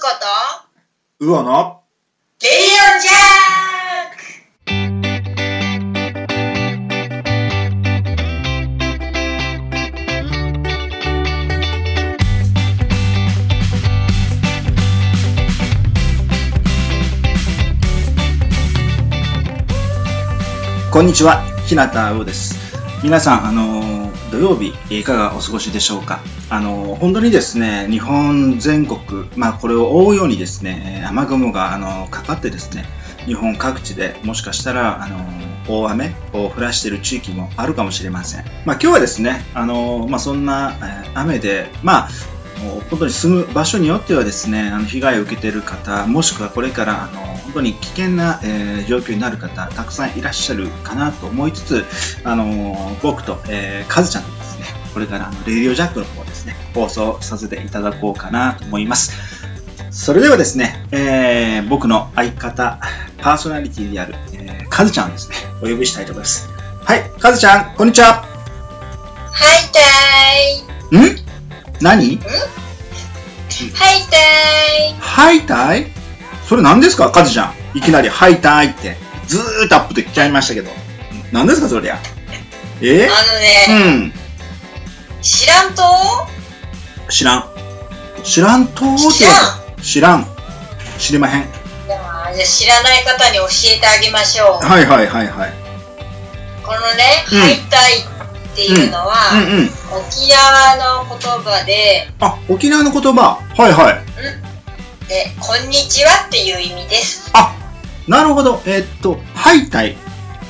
ことうおのレディオジャーク！こんにちは。日向うおです。皆さんあの土曜日いかがお過ごしでしょうか？あの本当にですね日本全国まあこれを覆うようにですね雨雲があのかかってですね日本各地でもしかしたらあの大雨を降らしている地域もあるかもしれません。まあ、今日はですね、あのまあ、そんな、え雨で、まあ、本当に住む場所によってはですね、あの被害を受けている方、もしくはこれからあの本当に危険な、えー状況になる方、たくさんいらっしゃるかなと思いつつ、あの僕と、えー、カズちゃんとですね、これからあのレディオジャックの方ですね、放送させていただこうかなと思います。それではですね、えー僕の相方、パーソナリティである、えー、カズちゃんをですね、お呼びしたいと思います。はい、カズちゃん、こんにちは。はいたん？何？いはいたいハイタイそれ何ですか？カズちゃん。いきなりハイタイって、ずーっとアップで来ちゃいましたけど。何ですかそりゃ？え？あのね、うん。知らんと？知らん。知らんと知らん知らん。知りまへん。じゃあ知らない方に教えてあげましょう。はいはいはいはい。このね、うんはいたいっていうのは、うんうん。沖縄の言葉で、あ、沖縄の言葉。はいはい。で、こんにちはっていう意味です。あ、なるほど。えーっと、ハイタイ。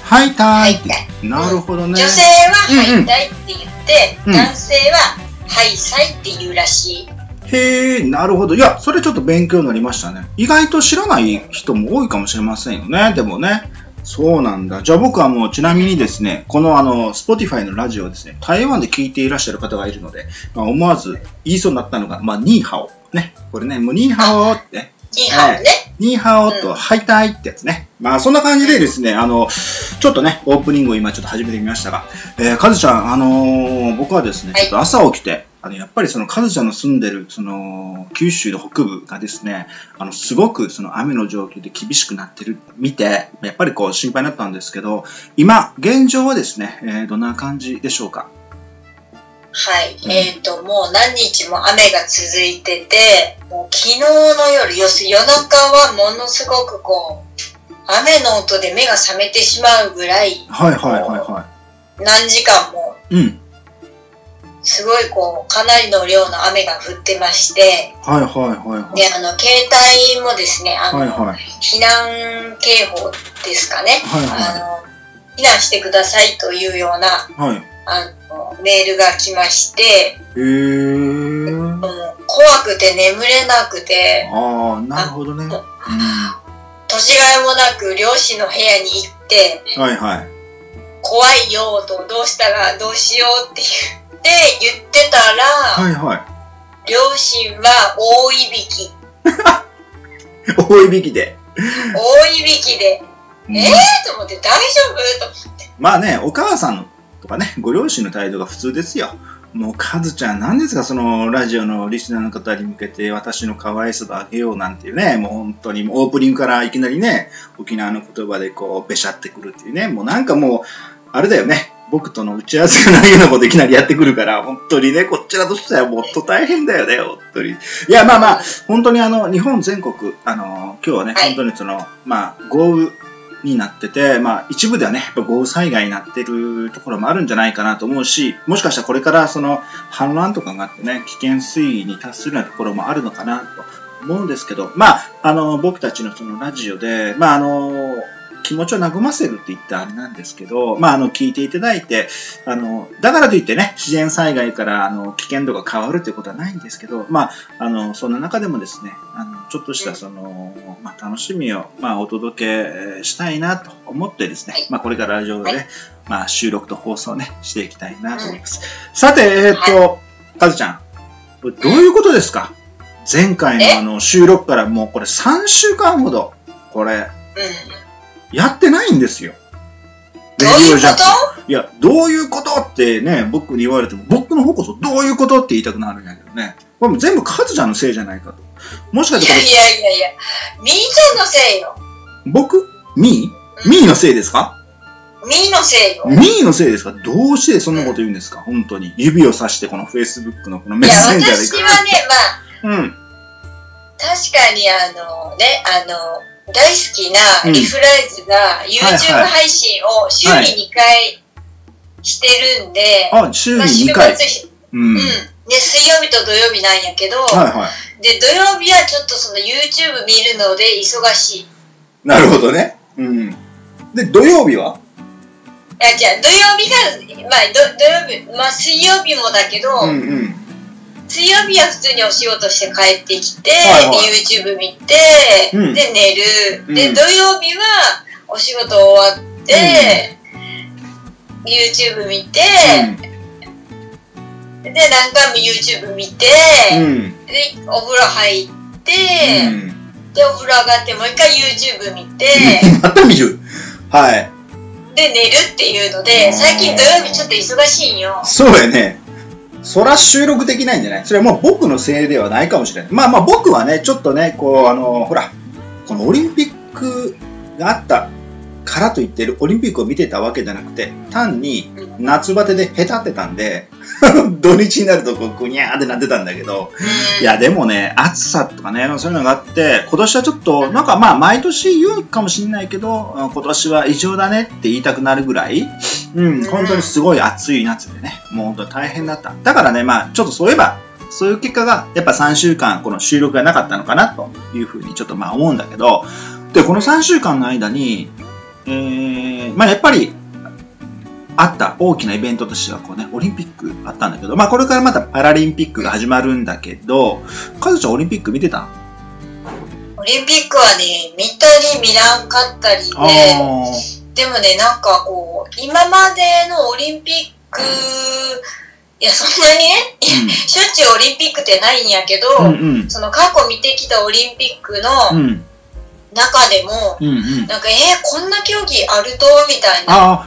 ハイタイってはいたい。なるほどね。女性ははいたいって言って、うん男性ははいさいって言うらしい。へえ、なるほど。いや、それちょっと勉強になりましたね。意外と知らない人も多いかもしれませんよね。でもね。そうなんだ。じゃあ僕はもうちなみにですね、このあの、Spotify のラジオをですね、台湾で聞いていらっしゃる方がいるので、まあ、思わず言いそうになったのが、まあ、ニーハオ。ね。これね、もうニーハオって、いいハオね。ニーハオうんとハイタイってやつね。まあそんな感じでですね、あの、ちょっとね、オープニングを今ちょっと始めてみましたが、えー、カズちゃん、あのー僕はですね、はいちょっと朝起きて、あの、やっぱりそのカズちゃんの住んでる、その、九州の北部がですね、あの、すごくその雨の状況で厳しくなってる、見て、やっぱりこう心配になったんですけど、今、現状はですね、えーどんな感じでしょうか？はい。うんえっ、と、もう何日も雨が続いてて、もう昨日の夜、要するに夜中はものすごくこう、雨の音で目が覚めてしまうぐらい、はいはいはいは何時間も、い。うん。すごいこう、かなりの量の雨が降ってまして、はいはいはいはい。で、あの、携帯もですね、あの、はいはい。避難警報ですかね、はいはあの、避難してくださいというような、い。はい。あの、メールが来まして、へー。もう怖くて眠れなくて、ああ、なるほどね。うん。年がいもなく両親の部屋に行って、いはい。怖いよとどうしたらどうしようって言って言ってたら、はいはい。両親は大いびき、大いびきで。大いびきで、うんえーと思って大丈夫？と思って。まあね、お母さんとかね、ご両親の態度が普通ですよ。もう、カズちゃん、何ですか、その、ラジオのリスナーの方に向けて、私の可愛さとあげようなんていうね、もう本当に、オープニングからいきなりね、沖縄の言葉でこう、べしゃってくるっていうね、もうなんかもう、あれだよね、僕との打ち合わせがないようなこといきなりやってくるから、本当にね、こちらとしてはもっと大変だよね、本当に。いや、まあまあ、本当にあの、日本全国、あの、今日はね、はい本当にその、まあ、豪雨になってて、まあ、一部ではね、やっぱ豪雨災害になってるところもあるんじゃないかなと思うし、もしかしたらこれからその、氾濫とかがあってね、危険水位に達するようなところもあるのかなと思うんですけど、まあ、あの、僕たちのそのラジオで、まあ、あの、気持ちを和ませるって言ったらあれなんですけど、まあ、あの、聞いていただいて、あの、だからといってね、自然災害から、あの、危険度が変わるということはないんですけど、まあ、あの、そんな中でもですね、あの、ちょっとしたその、まあ、楽しみを、まあ、お届けしたいなと思ってですね、はい。まあ、これからラジオで、はい。まあ、収録と放送ね、していきたいなと思います。さて、えっ、と、かずちゃん、これどういうことですか？前回のえ？あの、収録からもうこれ3週間ほど、これ、うん。やってないんですよ。どういうこレディオジャックいや、どういうことってね、僕に言われても、僕の方こそどういうことって言いたくなるんやけどね。これも全部カズちゃんのせいじゃないかと。もしかいやいしてこれ、やいやいや、みーちゃんのせいよ。僕？ミー？ミーのせいですか？みーのせいよ。ミーのせいですか？どうしてそんなこと言うんですか？本当に。指を指してこの Facebook のこのメッいや、センジャーで。私はね、まあ、うん。確かにあのね、あの、大好きなうんリフライズがはい YouTube 配信を週に2回してるんで、あ、週にまあ、週2回。末、うん。うん。はいで、水曜日と土曜日なんやけど、はい。で、土曜日はちょっとその YouTube 見るので忙しい。いなるほどね。うん。で、土曜日は？や、じゃあ土曜日が、まあ、ど土曜日、まあ、水曜日もだけど、うんうん。水曜日は普通にお仕事して帰ってきて、はいはいで YouTube 見て、うんで寝る、うんで土曜日はお仕事終わって、YouTube 見て、で何回も YouTube 見て、うん。うん。でお風呂入って、うんでお風呂上がってもう一回 YouTube 見て、また見る？はい。で寝るっていうので最近土曜日ちょっと忙しいんよ。そうやね。そら収録できないんじゃない？それはもう僕のせいではないかもしれない。まあまあ僕はね、ちょっとね、こう、あの、ほら、このオリンピックがあったからといってるオリンピックを見てたわけじゃなくて、単に夏バテでへたってたんで、土日になるとこうぐにゃーってなってたんだけど、うん。いやでもね、暑さとかね、そういうのがあって、今年はちょっと、なんかまあ毎年言うかもしれないけど、うん今年は異常だねって言いたくなるぐらい、うん、本当にすごい暑い夏でね、もう本当に大変だった。だからね、まあちょっとそういえば、そういう結果が、やっぱ3週間、この収録がなかったのかなというふうにちょっとまあ思うんだけど、で、この3週間の間に、えー、まあやっぱり、あった大きなイベントとしてはこうね、オリンピックあったんだけど、まあこれからまたパラリンピックが始まるんだけど、カズちゃんオリンピック見てた？オリンピックはね見たり見らんかったりで、でもね、なんかこう、今までのオリンピック、いや、そんなにね、しょっちゅうオリンピックってないんやけど、うんうん。その過去見てきたオリンピックうのん中でも、うんうん。なんか、えー、こんな競技あると？みたいな。ああ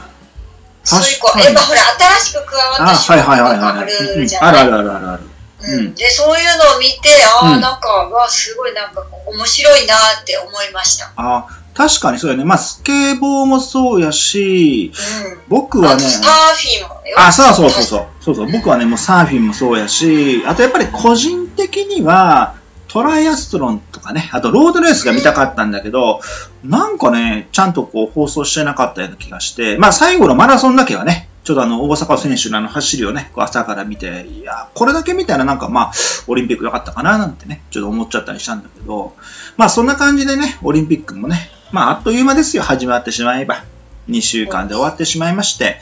そういうこう、やっぱほら、新しく加わあった種目があるじゃない。あるあるあるあるある。うん。うん。で、そういうのを見て、ああ、うん。なんか、わすごいなんか面白いなって思いました。あ確かにそうやね。まあスケボーもそうやしうん。僕はね。サーフィンもよ。あ、そうそうそうそう。そうそう。僕はね、もうサーフィンもそうやし、あとやっぱり個人的には、トライアスロンとかね、あとロードレースが見たかったんだけど、なんかね、ちゃんとこう放送してなかったような気がして、まあ最後のマラソンだけはね、ちょっとあの、大阪選手のあの走りをね、朝から見て、いや、これだけ見たらなんかまあ、オリンピック良かったかななんてね、ちょっと思っちゃったりしたんだけど、まあそんな感じでね、オリンピックもね、まああっという間ですよ、始まってしまえば。2週間で終わってしまいまして、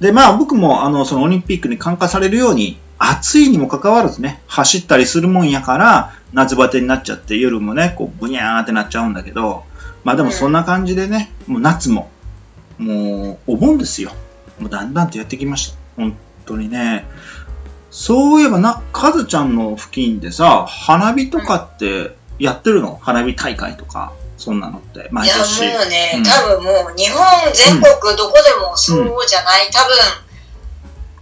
で、まあ僕もあの、そのオリンピックに感化されるように、暑いにもかかわらずね、走ったりするもんやから、夏バテになっちゃって、夜もね、こう、ブニャーってなっちゃうんだけど、まあでもそんな感じでね、もう夏も、もう、お盆ですよ。もうだんだんとやってきました。本当にね。そういえばな、カズちゃんの付近でさ、花火とかってやってるの？花火大会とか、そんなのって、毎いや、年。もうね、うん多分もう日本全国どこでもそうじゃない、多分、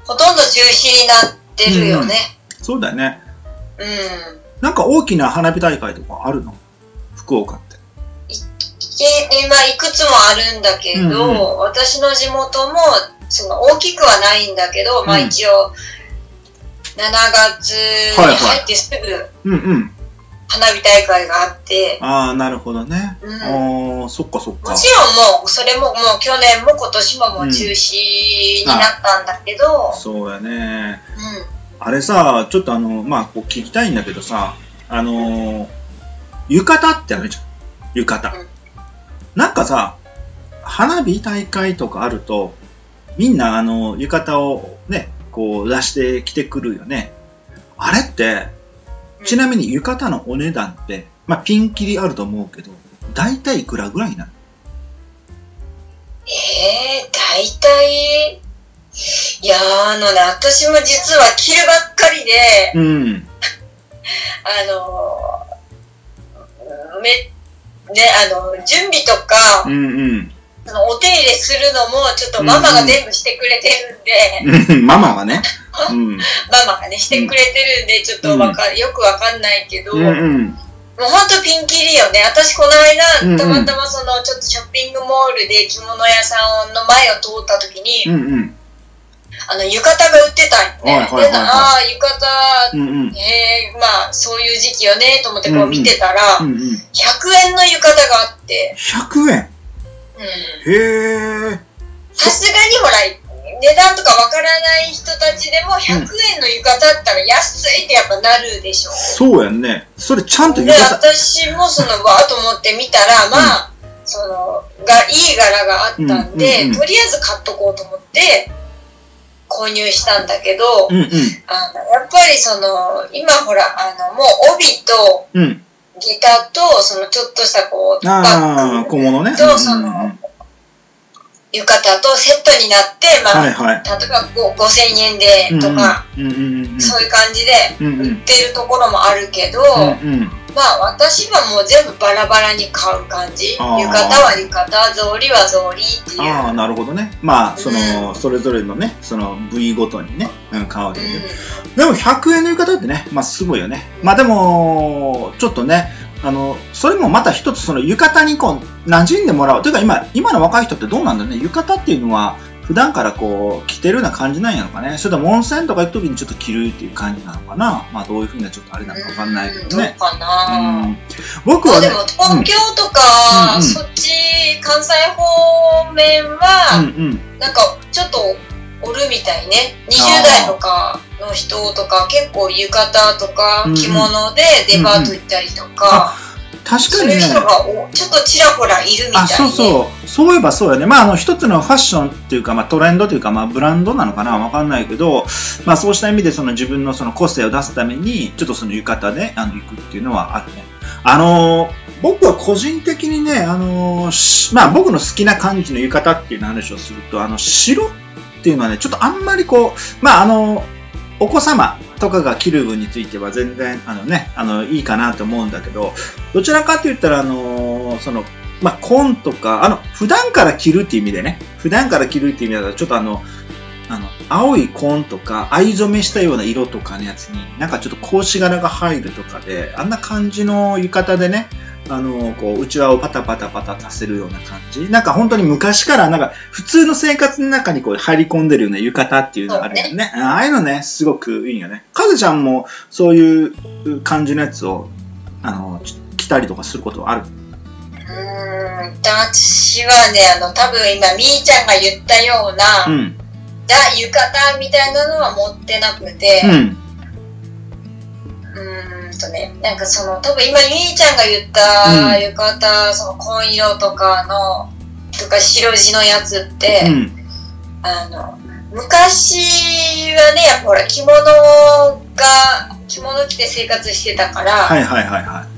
ほとんど中止になってるよね。そうだよね。うん。なんか大きな花火大会とかあるの？福岡って。い今いくつもあるんだけど、うんう私の地元もその大きくはないんだけど、まあうん一応7月に入ってすぐうんうん。花火大会があって、ああ、なるほどね。うんああ、そっかそっかも。ちろんもうそれももう去年も今年ももう中止になったんだけど、そうやね。うんあれさ、ちょっとあの、まあ、こう聞きたいんだけどさ、あのー浴衣ってあるじゃん。浴衣。うんなんかさ、花火大会とかあると、みんなあの、浴衣をね、こう出してきてくるよね。あれって、ちなみに浴衣のお値段って、まあ、ピンキリあると思うけど、大体いくらぐらいなの？えー、大体、いやーあのね、私も実は着るばっかりで、うん。あのー、め、ね、あの、準備とかう、んうん。そのお手入れするのも、ちょっとママが全部してくれてるんで、うん ママはね。うん。ママがね、してくれてるんで、ちょっとわか、よくわかんないけど、うんうん。もうほんとピンキリよね。私この間、たまたまその、ちょっとショッピングモールで着物屋さんの前を通った時に、うんうん。あの、浴衣が売ってたんよね。ああ、浴衣、うんうん。えー、まあ、そういう時期よね、と思ってこう見てたら、うんうん。100円の浴衣があって、100円？うん。へえ。さすがにほら、値段とかわからない人たちでも100円の浴衣だったら安いってやっぱなるでしょ。そうやんね。それちゃんとで、浴衣。私もそのわーと思って見たら、まあ、その、が、いい柄があったんで、うんうんうんとりあえず買っとこうと思って、購入したんだけど、うんうん。あの、やっぱりその、今ほら、あの、もう帯とうん。ギターと、そのちょっとしたこう、バああ、ッグ小物ね。と、そうんうんの、浴衣とセットになって、まあ、はいはい。例えばこう5000円でとか、うんうんうんうん。そういう感じで売ってるところもあるけど、うんうん。まあ私はもう全部バラバラに買う感じ。浴衣は浴衣、草履は草履っていう。ああ、なるほどね。まあ、その、うそれぞれのね、その部位ごとにね、うん、買うわけで。うでも100円の浴衣ってね、まあすごいよね。まあでも、ちょっとね、あの、それもまた一つその浴衣にこう、馴染んでもらう。というか今、今の若い人ってどうなんだろうね。浴衣っていうのは、普段からこう、着てるような感じなんやのかね。それとも温泉とか行くときにちょっと着るっていう感じなのかな。まあどういうふうなちょっとあれなのかわかんないけどね。どうかうな、ん、僕はねまあで、も東京とか、うんうんそっち関西方面は、うんうん。なんかちょっとおるみたいね20あー代とかの人とか結構浴衣とかうんうん着物でデパート行ったりとか、確かにね。そういう人がおちょっとちらほらいるみたいあ、ねそうそう。そういえばそうやね。まあ、あの、一つのファッションっていうか、まあ、トレンドというか、まあ、ブランドなのかな？わかんないけど、まあ、そうした意味で、その自分のその個性を出すために、ちょっとその浴衣で、あの、行くっていうのはあるね。あのー僕は個人的にね、あのーしまあ、僕の好きな感じの浴衣っていう話をすると、あの、白っっていうのはね、ちょっとあんまりこう、まあ、あのお子様とかが着る分については全然、あのね、あの、いいかなと思うんだけど、どちらかと言ったら、あのその、まあ、紺とか、あの、普段から着るっていう意味でね、普段から着るっていう意味だと、ちょっとあの、あの、青い紺とか、藍染めしたような色とかのやつに、なんかちょっと格子柄が入るとかで、あんな感じの浴衣でね、あの、こう、内輪をパタパタパタさせるような感じ。なんか本当に昔から、なんか普通の生活の中にこう入り込んでるような浴衣っていうのがあるよね。ああいうのね、すごくいいよね。かずちゃんもそういう感じのやつを、あの、着たりとかすることはある？うーん私はねあの多分今みーちゃんが言ったような、うん。だ浴衣みたいなのは持ってなくて、うん。なんかその、多分今、ゆいちゃんが言ったうん浴衣、その紺色とかの、とか白地のやつって、うん。あの、昔はね、やっぱほら、着物が、着物着て生活してたから、はいはいはいはい。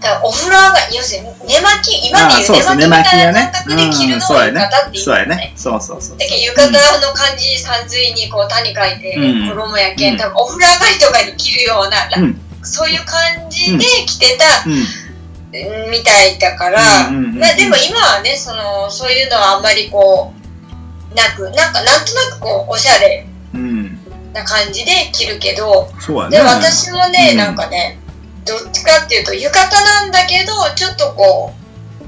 だからお風呂が、要するに寝巻き、今であそうそう言う寝巻きみたいな感覚で着るのをうん浴衣ってそうやね言うのね。。そうそうそう。だけど浴衣の漢字三髄にこう谷書いて、うん衣やけん、うん多分お風呂上がりとかに着るような、うん。そういう感じで着てた、みたいだから、まあでも今はね、その、そういうのはあんまりこう、なく、なんかなんとなくこう、おしゃれうん。な感じで着るけど、そうやね。で、私もね、うんなんかね、どっちかっていうと浴衣なんだけど、ちょっとこ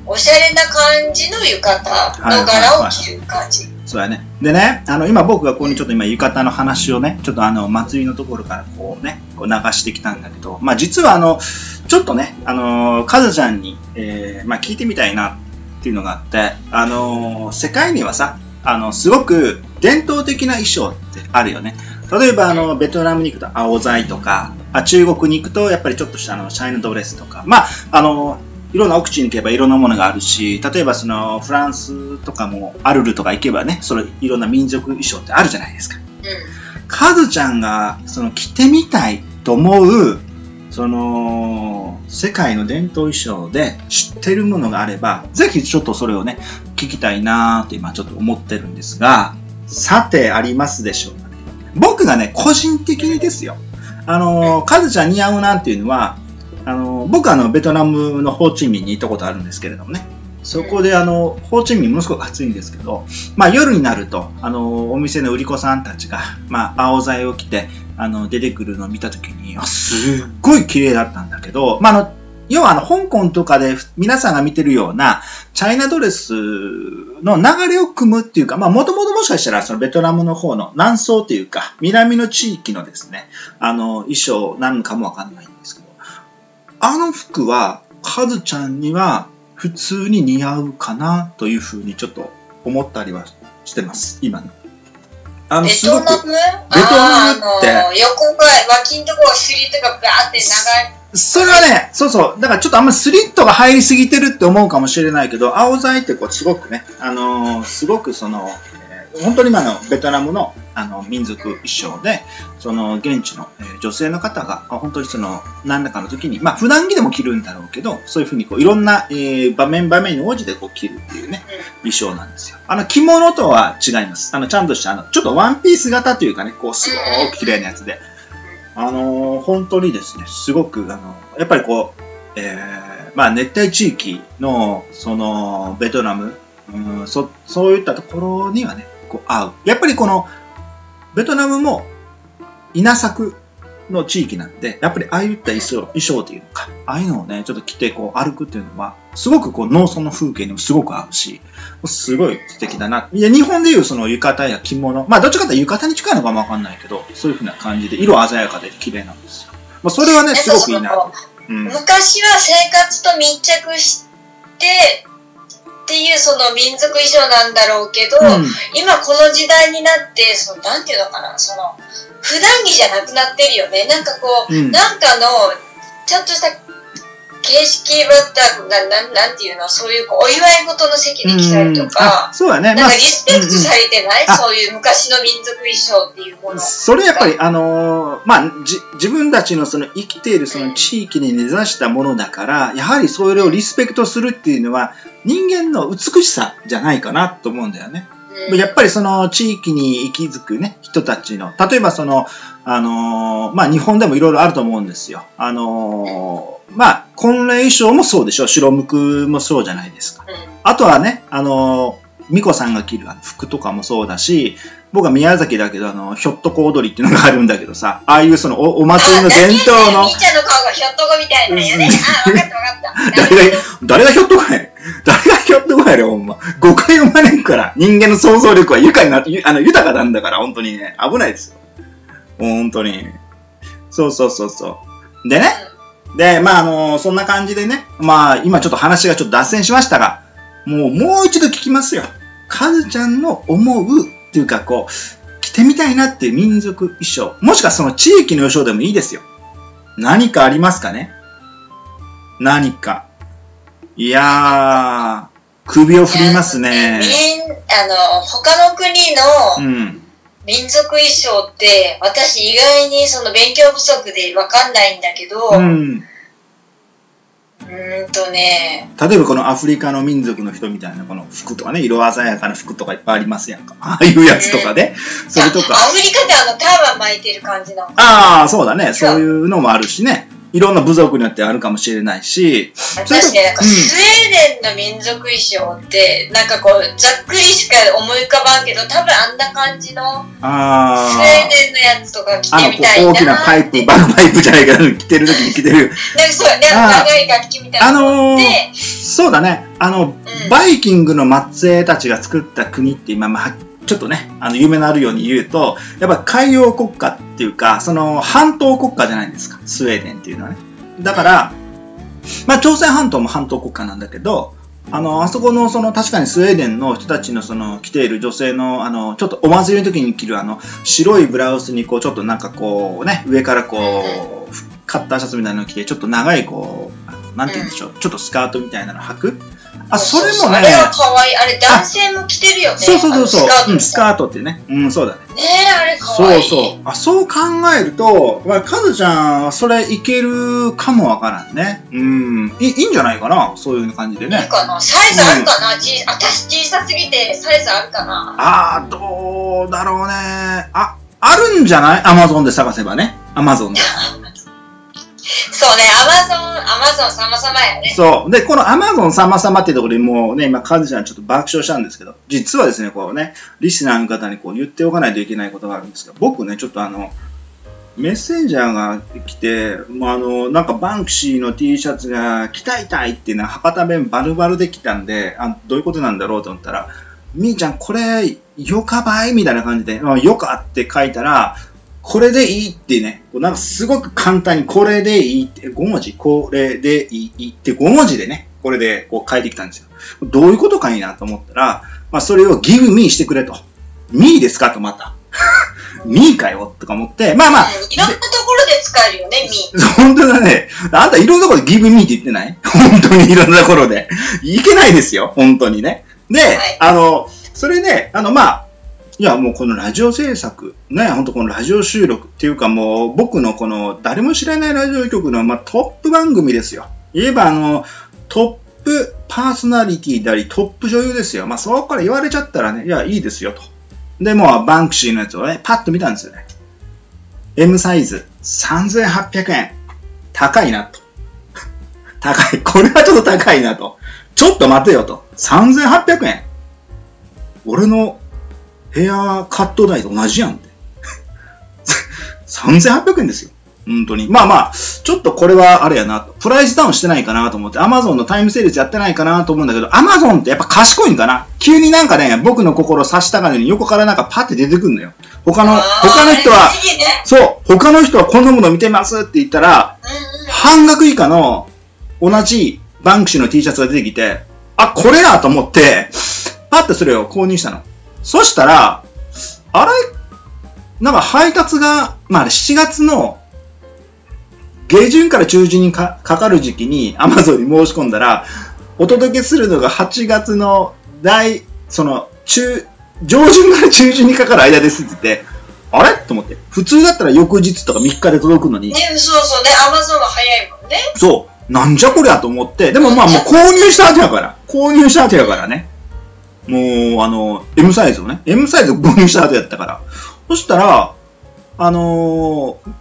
う、おしゃれな感じの浴衣の柄を着る感じ。そうやね。でね、あの、今僕がここにちょっと今浴衣の話をね、ちょっとあの、祭りのところからこうね、こう流してきたんだけど、まあ実はあの、ちょっとね、あの、カズちゃんに、えー、まあ聞いてみたいなっていうのがあって、あの、世界にはさ、あの、すごく伝統的な衣装ってあるよね。例えばあの、ベトナムに行くと青材とか、あ中国に行くとやっぱりちょっとしたあの、シャイナドレスとか、まあ、あの、いろんな奥地に行けばいろんなものがあるし、例えばそのフランスとかもアルルとか行けばね、それいろんな民族衣装ってあるじゃないですか。うカズちゃんがその着てみたいと思う、その世界の伝統衣装で知ってるものがあれば、ぜひちょっとそれをね、聞きたいなーと今ちょっと思ってるんですが、さてありますでしょうかね。僕がね、個人的にですよ。あのー、カズちゃん似合うなっていうのは、あの、僕はあの、ベトナムのホーチミンに行ったことあるんですけれどもね。そこであの、ホーチミンものすごく暑いんですけど、まあ夜になると、あの、お店の売り子さんたちが、まあ青材を着て、あの、出てくるのを見たときに、すっごい綺麗だったんだけど、まああの、要はあの、香港とかで皆さんが見てるような、チャイナドレスの流れを組むっていうか、まあ、もともともしかしたら、そのベトナムの方の南宋というか、南の地域のですね、あの、衣装なんかもわかんないんですけど、あの服は、カズちゃんには普通に似合うかなというふうにちょっと思ったりはしてます、今の。あベすごくトナム？ベトナムって？あの横が、脇んとこがスリットがバーって長い。それはね、そうそう。だからちょっとあんまスリットが入りすぎてるって思うかもしれないけど、青材ってこうすごくね、あのーすごくその、えー本当に今のベトナムのあの民族衣装で、その現地の、え女性の方が、本当にその何らかの時に、まあ普段着でも着るんだろうけど、そういうふうにこういろんな、えー場面場面に応じてこう着るっていうね、衣装なんですよ。あの着物とは違います。あのちゃんとしたあの、ちょっとワンピース型というかね、こうすごく綺麗なやつで。あのー本当にですね、すごく、あのやっぱりこう、えーまあ、熱帯地域の、その、ベトナム、うん、そ、そういったところにはね、こう、合う。やっぱりこの、ベトナムも、稲作の地域なんで、やっぱりああいった衣装、衣装というのか、ああいうのをね、ちょっと着て、こう、歩くっていうのは、すごくこう、農村の風景にもすごく合うし、すごい素敵だな。いや、日本でいうその浴衣や着物、まあ、どっちかというと浴衣に近いのかもわかんないけど、そういう風な感じで、色鮮やかで綺麗なんですよ。まあ、それはね、すごくいいなと。うん。昔は生活と密着してっていうその民族衣装なんだろうけど、うん。今この時代になってそのなんていうのかなその普段着じゃなくなってるよね。なんかこう、うん。なんかのちゃんとした形式ばったなななんていうのそういうお祝い事の席で着たりとうんかあ、そうだね。なんかリスペクトされてない、うんうんそういう昔の民族衣装っていうもの。それやっぱり、あのーまあ、じ自分たちのその生きているその地域に根ざしたものだから、やはりそれをリスペクトするっていうのは、人間の美しさじゃないかなと思うんだよね。うんやっぱりその地域に息づくね、人たちの、例えばその、あのーまあ、日本でもいろいろあると思うんですよ。あのーまあ、婚礼衣装もそうでしょ。白むくもそうじゃないですか。あとはね、あのー、美子さんが着る服とかもそうだし、僕は宮崎だけど、あの、ひょっとこ踊りっていうのがあるんだけどさ、ああいうそのおお祭りの伝統の ちゃんの顔がひょっとこみたいなんやね。あ、わかったわかった。誰が、誰がひょっとこやねん誰がひょっとこやねん、ほんま。誤解を招くから、人間の想像力は豊かになゆあの豊かなんだから、本当にね、危ないですよ。本当に。そうそうそうそう。でね、で、まあ、あのそんな感じでね、まあ、今ちょっと話がちょっと脱線しましたが、もう、もう一度聞きますよ。カズちゃんの思うっていうか、こう、着てみたいなっていう民族衣装。もしくはその地域の衣装でもいいですよ。何かありますかね何か。いやー、首を振りますね。あの、他の国のうん。民族衣装って、私意外にその勉強不足でわかんないんだけど、う。うんーんとね、例えばこのアフリカの民族の人みたいなこの服とかね、色鮮やかな服とかいっぱいありますやんか。ああいうやつとかで、それとか。あアフリカであのターバン巻いてる感じなの。ああ、そうだね。そういうのもあるしね。いろんな部族によってあるかもしれないし。私ね、なんかうんスウェーデンの民族衣装って、なんかこう、ざっくりしか思い浮かばんけど、多分あんな感じのスウェーあデンのやつとか着てみたいうな大きなパイプ、バグパイプじゃないけど、着てる時に着てる。なんかそう、長い楽器みたいなあのーので、そうだね。あの、うんバイキングの末裔たちが作った国って今、まあ、ちょっとね、あの、夢のあるように言うと、やっぱ海洋国家っていうか、その半島国家じゃないですか。スウェーデンっていうのはね。だから、まあ、朝鮮半島も半島国家なんだけど、あの、あそこの、その、確かにスウェーデンの人たちの、その、着ている女性の、あの、ちょっとお祭りの時に着る、あの、白いブラウスに、こう、ちょっとなんかこう、ね、上からこう、カッターシャツみたいなの着て、ちょっと長い、こう、なんて言うんでしょう、ちょっとスカートみたいなの履く？あ、それもねあ、れは可愛い。あれ男性も着てるよね。そうそうそうそううん、ススカートってね。うん、そうだね。ト。ねえ、あれ可そう愛い。そう。あ、そう考えると、まあ、カズちゃんはそれいけるかもわからんね。うん。いいいいんじゃないかな？そういう感じでいいね。かな？サイズあるかな、ち私小さすぎてサイズあるかな？あー、どうだろうね。あ、あるんじゃない？アマゾンで探せばね。アマゾンで。そうね、アマゾン、アマゾン様々やね。そう。で、このアマゾン様々っていうところでもうね、今、カズちゃんちょっと爆笑したんですけど、実はですね、こうね、リスナーの方にこう言っておかないといけないことがあるんですけど、僕ね、ちょっとあの、メッセンジャーが来て、まあ、あの、なんかバンクシーの T シャツが着たいたいっていうのは博多弁バルバルで来たんで、あどういうことなんだろうと思ったら、みーちゃんこれ、よかばいみたいな感じで、あよかって書いたら、これでいいってね、なんかすごく簡単にこれでいいって、5文字、これでいいって5文字でね、これでこう書いてきたんですよ。どういうことかいいなと思ったら、まあそれを give me してくれと。me ですかとまた。me かよとか思って、まあまあ。いろんなところで使えるよね、me。本当だね。あんたいろんなところで give me って言ってない？本当にいろんなところで。いけないですよ、本当にね。で、はい、あの、それね、あの、まあ、いや、もうこのラジオ制作、ね、ほんとこのラジオ収録っていうかもう僕のこの誰も知らないラジオ局の、まあ、トップ番組ですよ。言えばあの、トップパーソナリティでありトップ女優ですよ。まあそこから言われちゃったらね、いや、いいですよと。で、もうバンクシーのやつをね、パッと見たんですよね。M サイズ3800円。高いなと。高い。これはちょっと高いなと。ちょっと待てよと。3800円。俺のヘアカット代と同じやんって。3800円ですよ。本当に。まあまあ、ちょっとこれはあれやなと。プライスダウンしてないかなと思って、アマゾンのタイムセールスやってないかなと思うんだけど、アマゾンってやっぱ賢いんかな急になんかね、僕の心を察したかのように横からなんかパって出てくるのよ。他の、他の人は、そう、他の人はこんなもの見てますって言ったら、半額以下の同じバンクシーの T シャツが出てきて、あ、これやと思って、パッてそれを購入したの。そしたら、あれ？なんか配達が、まあ7月の下旬から中旬にかかる時期に Amazon に申し込んだら、お届けするのが8月の大、その、中、上旬から中旬にかかる間ですって言って、あれ？と思って。普通だったら翌日とか3日で届くのに。ね、そうそうね。Amazon は早いもんね。そう。なんじゃこりゃと思って。でもまあもう購入した後やから。購入した後やからね。もう、あの、M サイズをね、M サイズを購入した後やったから。そしたら、あのー、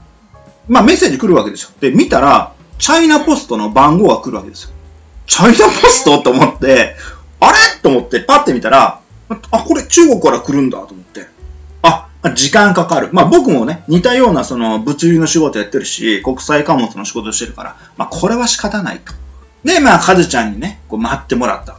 まあメッセージ来るわけですよ。で、見たら、チャイナポストの番号が来るわけですよ。チャイナポストと思って、あれ？と思ってパッて見たら、あ、これ中国から来るんだと思って。あ、時間かかる。まあ僕もね、似たようなその物流の仕事やってるし、国際貨物の仕事してるから、まあこれは仕方ないと。で、まあカズちゃんにね、こう待ってもらった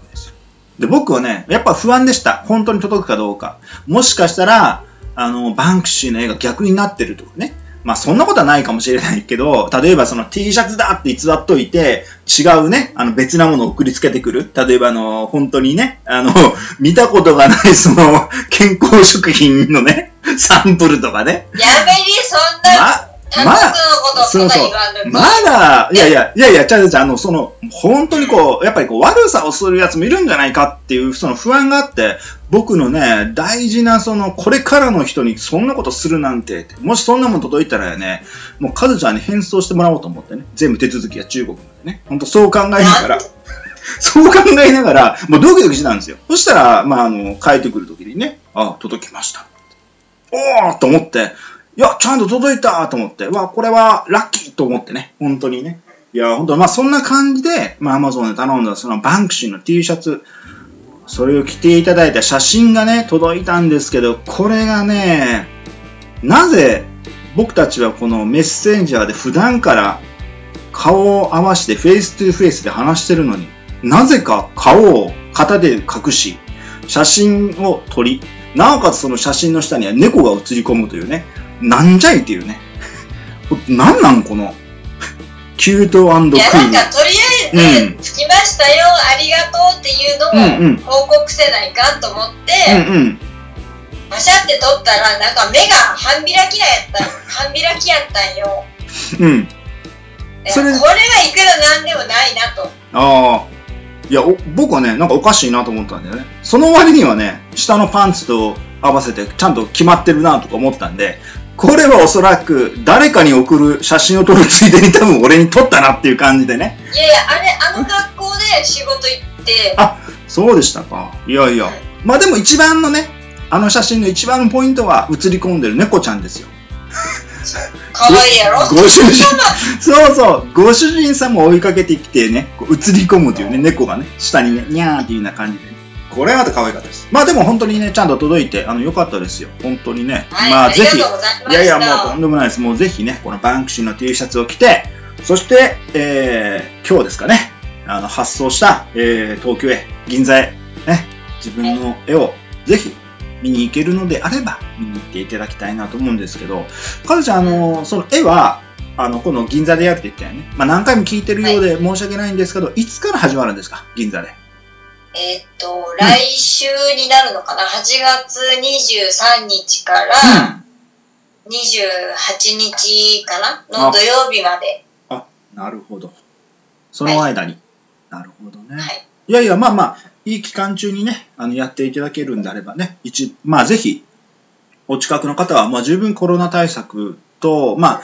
で僕はね、やっぱ不安でした。本当に届くかどうか。もしかしたら、あの、バンクシーの絵が逆になってるとかね。まあそんなことはないかもしれないけど、例えばその T シャツだって偽っといて、違うね、あの別なものを送りつけてくる。例えばあの、本当にね、あの、見たことがないその、健康食品のね、サンプルとかね。やめに、そんな。ままだ、そうそう。まだ、いやいや、いやいや、ちゃうちゃう、あの、その、本当にこう、やっぱりこう、悪さをするやつもいるんじゃないかっていう、その不安があって、僕のね、大事な、その、これからの人にそんなことするなんて、もしそんなもん届いたらね、もう、カズちゃんに返送してもらおうと思ってね、全部手続きは中国までね、本当そう考えながら、そう考えながら、もうドキドキしてたんですよ。そしたら、まあ、あの、帰ってくるときにね、あ、届きました。おーと思って、いや、ちゃんと届いたと思って、わ、これはラッキーと思ってね、本当にね。いや、本当まあそんな感じで、まあアマゾンで頼んだそのバンクシーの T シャツ、それを着ていただいた写真がね、届いたんですけど、これがね、なぜ僕たちはこのメッセンジャーで普段から顔を合わせて face to face で話してるのに、なぜか顔を型で隠し、写真を撮り、なおかつその写真の下には猫が写り込むというね、なんじゃいっていうね。なんなんこの、キュートクール。いや、なんかとりあえず、着きましたよ、ありがとうっていうのを報告せないかと思って、うんうん、パシャって撮ったら、なんか目が半開きやった 半開きやったんよ。うん。それこれはいくらなんでもないなと。ああ。いや僕はね、なんかおかしいなと思ったんだよね。その割にはね、下のパンツと合わせてちゃんと決まってるなとか思ったんで、これはおそらく誰かに送る写真を撮るついでに多分俺に撮ったなっていう感じでね。いやいや、あれ、あの学校で仕事行って。あ、そうでしたか。いやいや。うん、まあでも一番のね、あの写真の一番のポイントは写り込んでる猫ちゃんですよ。かわいいやろ？ご主人、そうそう、ご主人さんも追いかけてきてね、こう映り込むというね、猫がね、下にね、にゃーっていうような感じで、ね、これはまた可愛かったです。まあでも本当にね、ちゃんと届いて、あの、良かったですよ。本当にね。はい、まあぜひ、いやいや、もうとんでもないです。もうぜひね、このバンクシーの T シャツを着て、そして、えー、今日ですかね、あの、発送した、えー、東京へ、銀座へ、ね、自分の絵をぜひ見に行けるのであれば、見に行っていただきたいなと思うんですけど、かずちゃん、あの、その絵は、あの、この銀座でやるって言ったよね。まあ何回も聞いてるようで申し訳ないんですけど、はい、いつから始まるんですか？銀座で。えっ、と、来週になるのかな、うん、8月23日から、28日かな？の土曜日まで。あ、なるほど。その間に。はい、なるほどね。はい。いやいや、まあまあ、いい期間中にね、あの、やっていただけるんであればね、一、まあぜひ、お近くの方は、まあ十分コロナ対策と、まあ、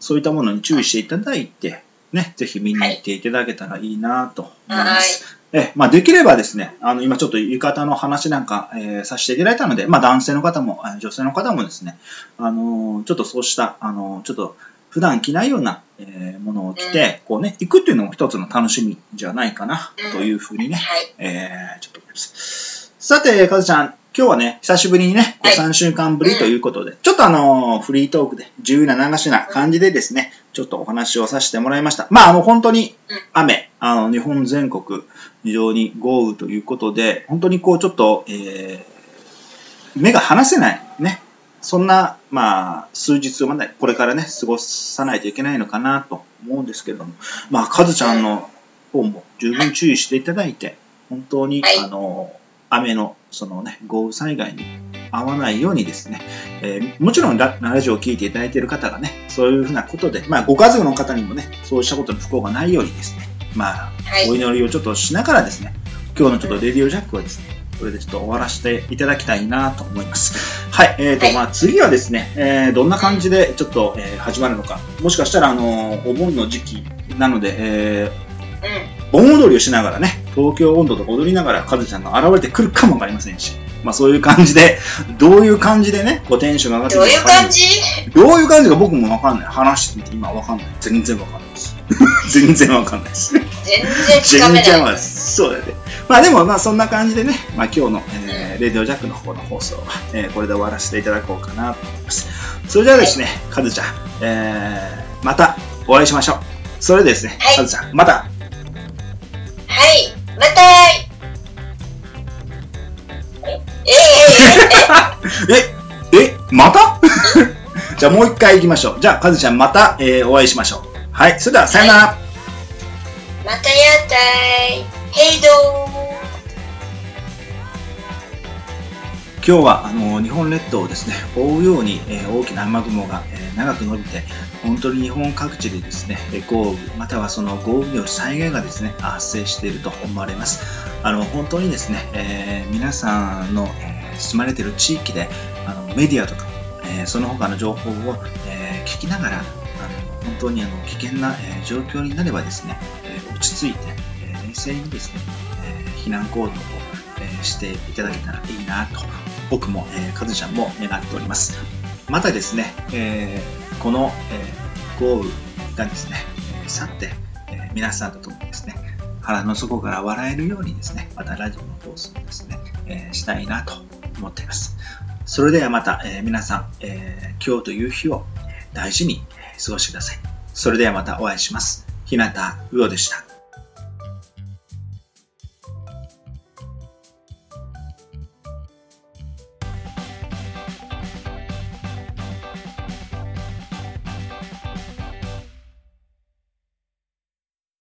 そういったものに注意していただいて、ね、ぜひ見に行っていただけたらいいなと思います。はい、えまあ、できればですね、あの、今ちょっと浴衣の話なんか、えー、させていただいたので、まあ、男性の方も、女性の方もですね、あのー、ちょっとそうした、あのー、ちょっと、普段着ないような、えー、ものを着て、こうね、行くっていうのも一つの楽しみじゃないかな、というふうにね、えー、ちょっと思います。さて、かずちゃん、今日はね、久しぶりにね、3週間ぶりということで、ちょっとあの、フリートークで、自由な流しな感じでですね、ちょっとお話をさせてもらいました。まあ、あの、本当に雨、あの、日本全国、非常に豪雨ということで、本当にこう、ちょっと、えー、目が離せない、ね、そんな、まあ、数日をまだこれからね、過ごさないといけないのかなと思うんですけれども、まあ、カズちゃんの方も十分注意していただいて、本当に、あの、雨の、そのね、豪雨災害に合わないようにですね、えー、もちろんララジオを聴いていただいている方がね、そういうふうなことで、まあ、ご家族の方にもね、そうしたことの不幸がないようにですね、まあ、はい、お祈りをちょっとしながらですね、今日のちょっとレディオジャックはですね、これでちょっと終わらせていただきたいなと思います。はい。えっ、ー、と、はい、まあ次はですね、えー、どんな感じでちょっと、えー、始まるのか。もしかしたら、あのお盆の時期なので、えー、盆踊りをしながらね、東京温度と踊りながら、カズちゃんが現れてくるかもわかりませんし、まあそういう感じで、どういう感じでね、こうテンションが上がってどういう感じ？どういう感じか僕もわかんない。話してみて今わかんない。全然わかんないです。全然わかんないです。全然違う。そうだね。まあでもまあそんな感じでね、まあ今日の、えー、レディオジャックの方の放送は、えー、これで終わらせていただこうかなと思います。それではですね、かずちゃん、えー、またお会いしましょう。それでですね、はい、かずちゃん、また。はい、またえええ、また？じゃあもう一回行きましょう。じゃあ、かずちゃんまた、えー、お会いしましょう。はい、それではさよなら。はい、またやったい。ヘイド今日はあの日本列島をですね 覆うように、え、大きな雨雲が、え、長く伸びて本当に日本各地でですね豪雨またはその豪雨による災害がですね発生していると思われます。あの本当にですね、えー、皆さんの、え住まれている地域であのメディアとか、えその他の情報を、え聞きながらあの本当にあの危険な、え状況になればですね、え落ち着いて、え冷静にですね、え避難行動を、えしていただけたらいいなと僕も、えー、カズちゃんも願っております。またですね、えー、この、えー、豪雨がですね、え去って、え皆さんと共にですね、腹の底から笑えるようにですね、またラジオの放送をですね、えしたいなと思っています。それではまた、え皆さん、え今日という日を大事に過ごしてください。それではまたお会いします。日向うおでした。